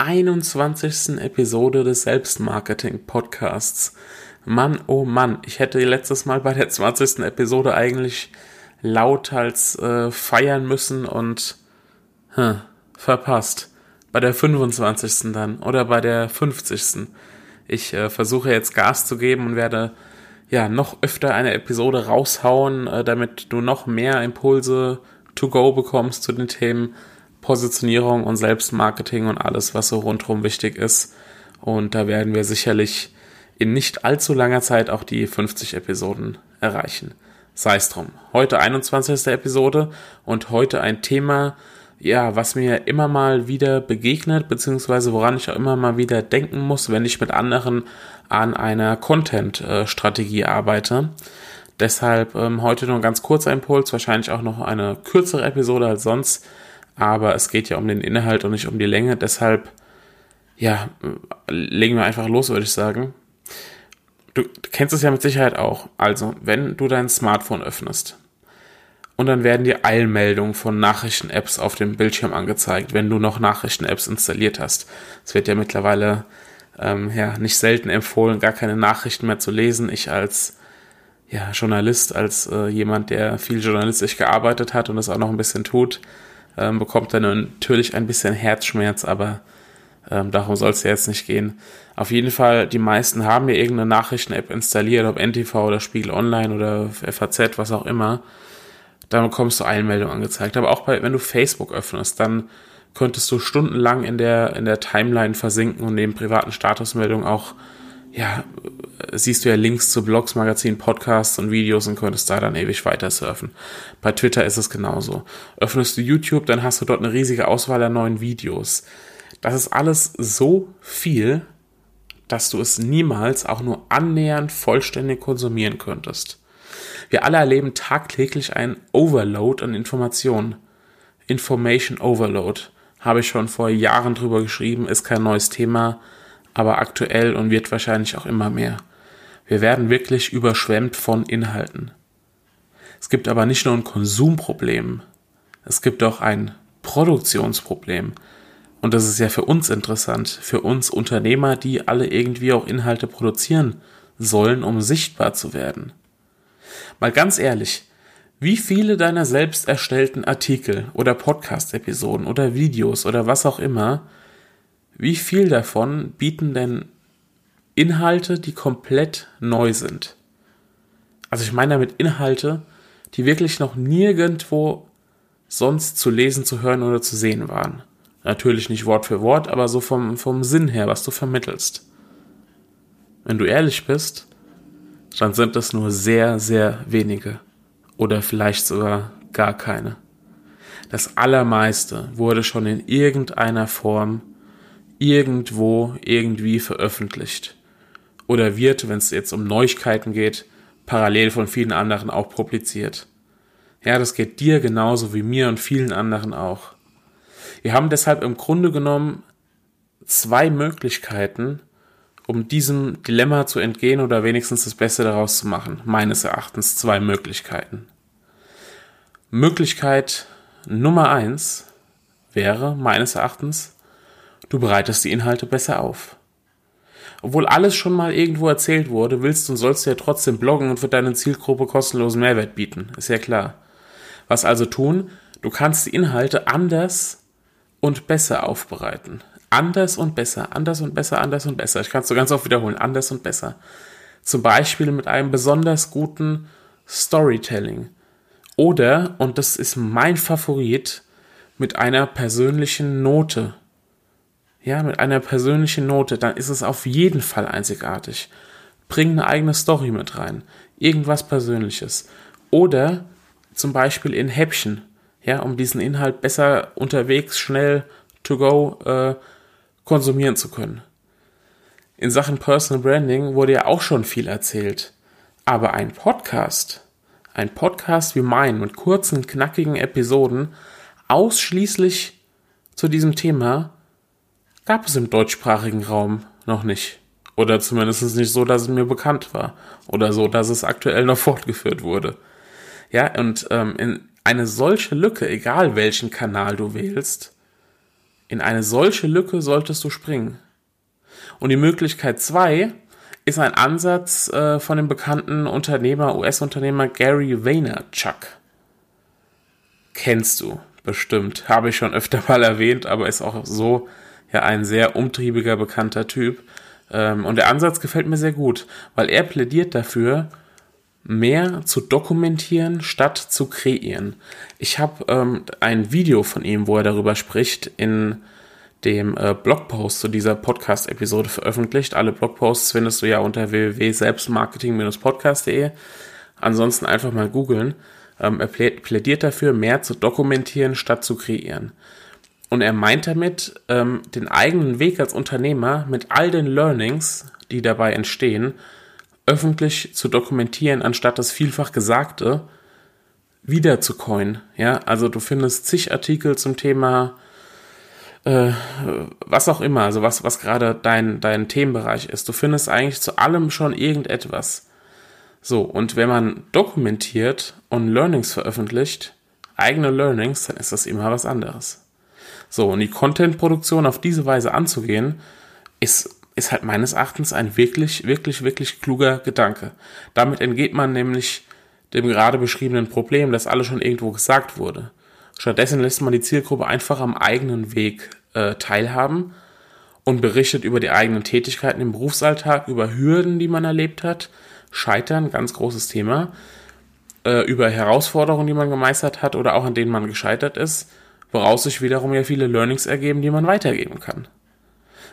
21. Episode des Selbstmarketing Podcasts. Mann, oh Mann, ich hätte letztes Mal bei der 20. Episode eigentlich lauthals äh, feiern müssen und hm, verpasst. Bei der 25. dann oder bei der 50. Ich äh, versuche jetzt Gas zu geben und werde ja noch öfter eine Episode raushauen, äh, damit du noch mehr Impulse to go bekommst zu den Themen Positionierung und Selbstmarketing und alles, was so rundherum wichtig ist. Und da werden wir sicherlich in nicht allzu langer Zeit auch die 50 Episoden erreichen. Sei es drum. Heute 21. Episode und heute ein Thema, ja, was mir immer mal wieder begegnet, beziehungsweise woran ich auch immer mal wieder denken muss, wenn ich mit anderen an einer Content-Strategie arbeite. Deshalb ähm, heute nur ganz kurzer Impuls, wahrscheinlich auch noch eine kürzere Episode als sonst aber es geht ja um den Inhalt und nicht um die Länge. Deshalb, ja, legen wir einfach los, würde ich sagen. Du, kennst es ja mit Sicherheit auch. Also, wenn du dein Smartphone öffnest und dann werden dir Eilmeldungen von Nachrichten-Apps auf dem Bildschirm angezeigt, wenn du noch Nachrichten-Apps installiert hast. Es wird ja mittlerweile ähm, ja, nicht selten empfohlen, gar keine Nachrichten mehr zu lesen. Ich als ja, Journalist, als äh, jemand, der viel journalistisch gearbeitet hat und das auch noch ein bisschen tut, ähm, bekommt dann natürlich ein bisschen Herzschmerz, aber ähm, darum soll es ja jetzt nicht gehen. Auf jeden Fall, die meisten haben ja irgendeine Nachrichten-App installiert, ob NTV oder Spiegel Online oder FAZ, was auch immer. Dann bekommst du Einmeldungen angezeigt. Aber auch bei, wenn du Facebook öffnest, dann könntest du stundenlang in der, in der Timeline versinken und neben privaten Statusmeldungen auch ja, siehst du ja Links zu Blogs, Magazinen, Podcasts und Videos und könntest da dann ewig weiter surfen. Bei Twitter ist es genauso. Öffnest du YouTube, dann hast du dort eine riesige Auswahl an neuen Videos. Das ist alles so viel, dass du es niemals auch nur annähernd vollständig konsumieren könntest. Wir alle erleben tagtäglich einen Overload an Informationen. Information Overload. Habe ich schon vor Jahren drüber geschrieben, ist kein neues Thema aber aktuell und wird wahrscheinlich auch immer mehr. Wir werden wirklich überschwemmt von Inhalten. Es gibt aber nicht nur ein Konsumproblem, es gibt auch ein Produktionsproblem. Und das ist ja für uns interessant, für uns Unternehmer, die alle irgendwie auch Inhalte produzieren sollen, um sichtbar zu werden. Mal ganz ehrlich, wie viele deiner selbst erstellten Artikel oder Podcast-Episoden oder Videos oder was auch immer wie viel davon bieten denn Inhalte, die komplett neu sind? Also ich meine damit Inhalte, die wirklich noch nirgendwo sonst zu lesen, zu hören oder zu sehen waren. Natürlich nicht Wort für Wort, aber so vom, vom Sinn her, was du vermittelst. Wenn du ehrlich bist, dann sind das nur sehr, sehr wenige. Oder vielleicht sogar gar keine. Das Allermeiste wurde schon in irgendeiner Form irgendwo irgendwie veröffentlicht. Oder wird, wenn es jetzt um Neuigkeiten geht, parallel von vielen anderen auch publiziert. Ja, das geht dir genauso wie mir und vielen anderen auch. Wir haben deshalb im Grunde genommen zwei Möglichkeiten, um diesem Dilemma zu entgehen oder wenigstens das Beste daraus zu machen. Meines Erachtens zwei Möglichkeiten. Möglichkeit Nummer eins wäre meines Erachtens, Du bereitest die Inhalte besser auf. Obwohl alles schon mal irgendwo erzählt wurde, willst und sollst du ja trotzdem bloggen und für deine Zielgruppe kostenlosen Mehrwert bieten. Ist ja klar. Was also tun? Du kannst die Inhalte anders und besser aufbereiten. Anders und besser, anders und besser, anders und besser. Ich kann es so ganz oft wiederholen. Anders und besser. Zum Beispiel mit einem besonders guten Storytelling. Oder, und das ist mein Favorit, mit einer persönlichen Note ja, mit einer persönlichen Note, dann ist es auf jeden Fall einzigartig. Bring eine eigene Story mit rein. Irgendwas Persönliches. Oder zum Beispiel in Häppchen, ja, um diesen Inhalt besser unterwegs, schnell to go äh, konsumieren zu können. in Sachen Personal Branding wurde ja auch schon viel erzählt. Aber ein Podcast, ein Podcast wie mein mit kurzen, knackigen Episoden, ausschließlich zu diesem Thema, gab es im deutschsprachigen Raum noch nicht. Oder zumindest nicht so, dass es mir bekannt war. Oder so, dass es aktuell noch fortgeführt wurde. Ja, und ähm, in eine solche Lücke, egal welchen Kanal du wählst, in eine solche Lücke solltest du springen. Und die Möglichkeit zwei ist ein Ansatz äh, von dem bekannten Unternehmer, US-Unternehmer Gary Vaynerchuk. Kennst du bestimmt, habe ich schon öfter mal erwähnt, aber ist auch so ja ein sehr umtriebiger, bekannter Typ. Ähm, und der Ansatz gefällt mir sehr gut, weil er plädiert dafür, mehr zu dokumentieren statt zu kreieren. Ich habe ähm, ein Video von ihm, wo er darüber spricht, in dem äh, Blogpost zu dieser Podcast-Episode veröffentlicht. Alle Blogposts findest du ja unter www.selbstmarketing-podcast.de. Ansonsten einfach mal googeln. Ähm, er plädiert dafür, mehr zu dokumentieren statt zu kreieren. Und er meint damit, ähm, den eigenen Weg als Unternehmer mit all den Learnings, die dabei entstehen, öffentlich zu dokumentieren, anstatt das vielfach Gesagte wieder zu coin. Ja, also du findest zig Artikel zum Thema äh, was auch immer, also was, was gerade dein, dein Themenbereich ist. Du findest eigentlich zu allem schon irgendetwas. So, und wenn man dokumentiert und Learnings veröffentlicht, eigene Learnings, dann ist das immer was anderes. So, und die Content-Produktion auf diese Weise anzugehen, ist, ist halt meines Erachtens ein wirklich, wirklich, wirklich kluger Gedanke. Damit entgeht man nämlich dem gerade beschriebenen Problem, dass alles schon irgendwo gesagt wurde. Stattdessen lässt man die Zielgruppe einfach am eigenen Weg äh, teilhaben und berichtet über die eigenen Tätigkeiten im Berufsalltag, über Hürden, die man erlebt hat, Scheitern, ganz großes Thema, äh, über Herausforderungen, die man gemeistert hat oder auch an denen man gescheitert ist, woraus sich wiederum ja viele Learnings ergeben, die man weitergeben kann.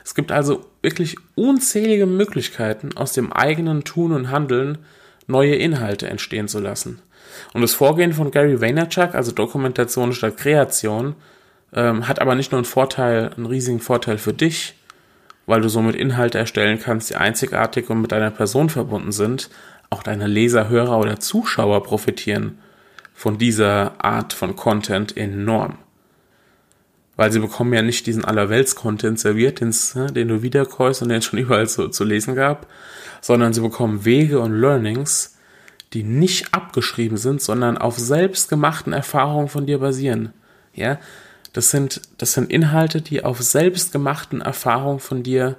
Es gibt also wirklich unzählige Möglichkeiten, aus dem eigenen Tun und Handeln neue Inhalte entstehen zu lassen. Und das Vorgehen von Gary Vaynerchuk, also Dokumentation statt Kreation, ähm, hat aber nicht nur einen Vorteil, einen riesigen Vorteil für dich, weil du somit Inhalte erstellen kannst, die einzigartig und mit deiner Person verbunden sind. Auch deine Leser, Hörer oder Zuschauer profitieren von dieser Art von Content enorm. Weil sie bekommen ja nicht diesen Allerwelts-Content serviert, ne, den du wiederkäust und den es schon überall zu, zu lesen gab, sondern sie bekommen Wege und Learnings, die nicht abgeschrieben sind, sondern auf selbstgemachten Erfahrungen von dir basieren. Ja, das sind, das sind Inhalte, die auf selbstgemachten Erfahrungen von dir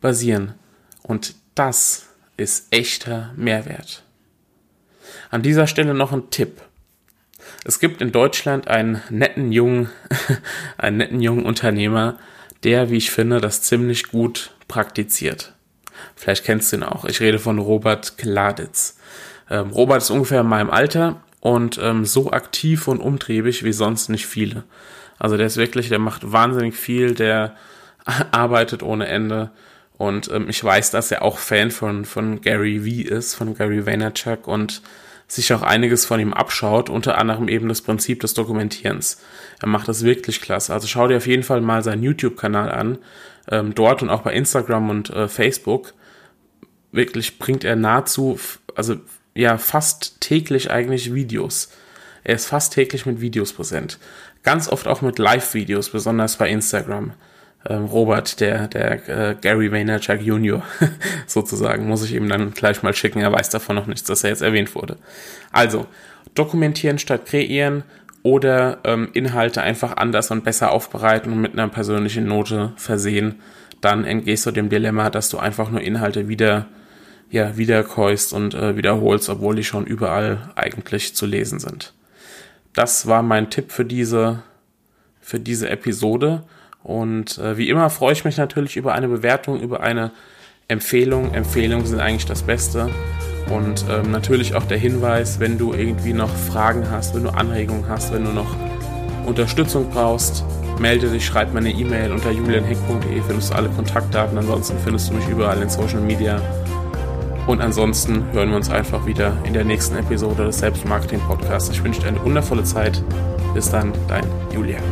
basieren. Und das ist echter Mehrwert. An dieser Stelle noch ein Tipp. Es gibt in Deutschland einen netten jungen, einen netten jungen Unternehmer, der, wie ich finde, das ziemlich gut praktiziert. Vielleicht kennst du ihn auch. Ich rede von Robert Kladitz. Ähm, Robert ist ungefähr in meinem Alter und ähm, so aktiv und umtriebig wie sonst nicht viele. Also der ist wirklich, der macht wahnsinnig viel, der arbeitet ohne Ende. Und ähm, ich weiß, dass er auch Fan von, von Gary V ist, von Gary Vaynerchuk und sich auch einiges von ihm abschaut, unter anderem eben das Prinzip des Dokumentierens. Er macht das wirklich klasse. Also schau dir auf jeden Fall mal seinen YouTube-Kanal an. Ähm, dort und auch bei Instagram und äh, Facebook. Wirklich bringt er nahezu, also ja fast täglich eigentlich Videos. Er ist fast täglich mit Videos präsent. Ganz oft auch mit Live-Videos, besonders bei Instagram. Ähm, Robert, der, der äh, Gary Vaynerchuk Jr. sozusagen, muss ich ihm dann gleich mal schicken. Er weiß davon noch nichts, dass er jetzt erwähnt wurde. Also, dokumentieren statt kreieren oder ähm, Inhalte einfach anders und besser aufbereiten und mit einer persönlichen Note versehen. Dann entgehst du dem Dilemma, dass du einfach nur Inhalte wieder ja, wiederkäust und äh, wiederholst, obwohl die schon überall eigentlich zu lesen sind. Das war mein Tipp für diese, für diese Episode. Und äh, wie immer freue ich mich natürlich über eine Bewertung, über eine Empfehlung. Empfehlungen sind eigentlich das Beste. Und ähm, natürlich auch der Hinweis, wenn du irgendwie noch Fragen hast, wenn du Anregungen hast, wenn du noch Unterstützung brauchst, melde dich, schreib mir eine E-Mail unter julianheck.de, findest du alle Kontaktdaten. Ansonsten findest du mich überall in Social Media. Und ansonsten hören wir uns einfach wieder in der nächsten Episode des Selbstmarketing Podcasts. Ich wünsche dir eine wundervolle Zeit. Bis dann, dein Julian.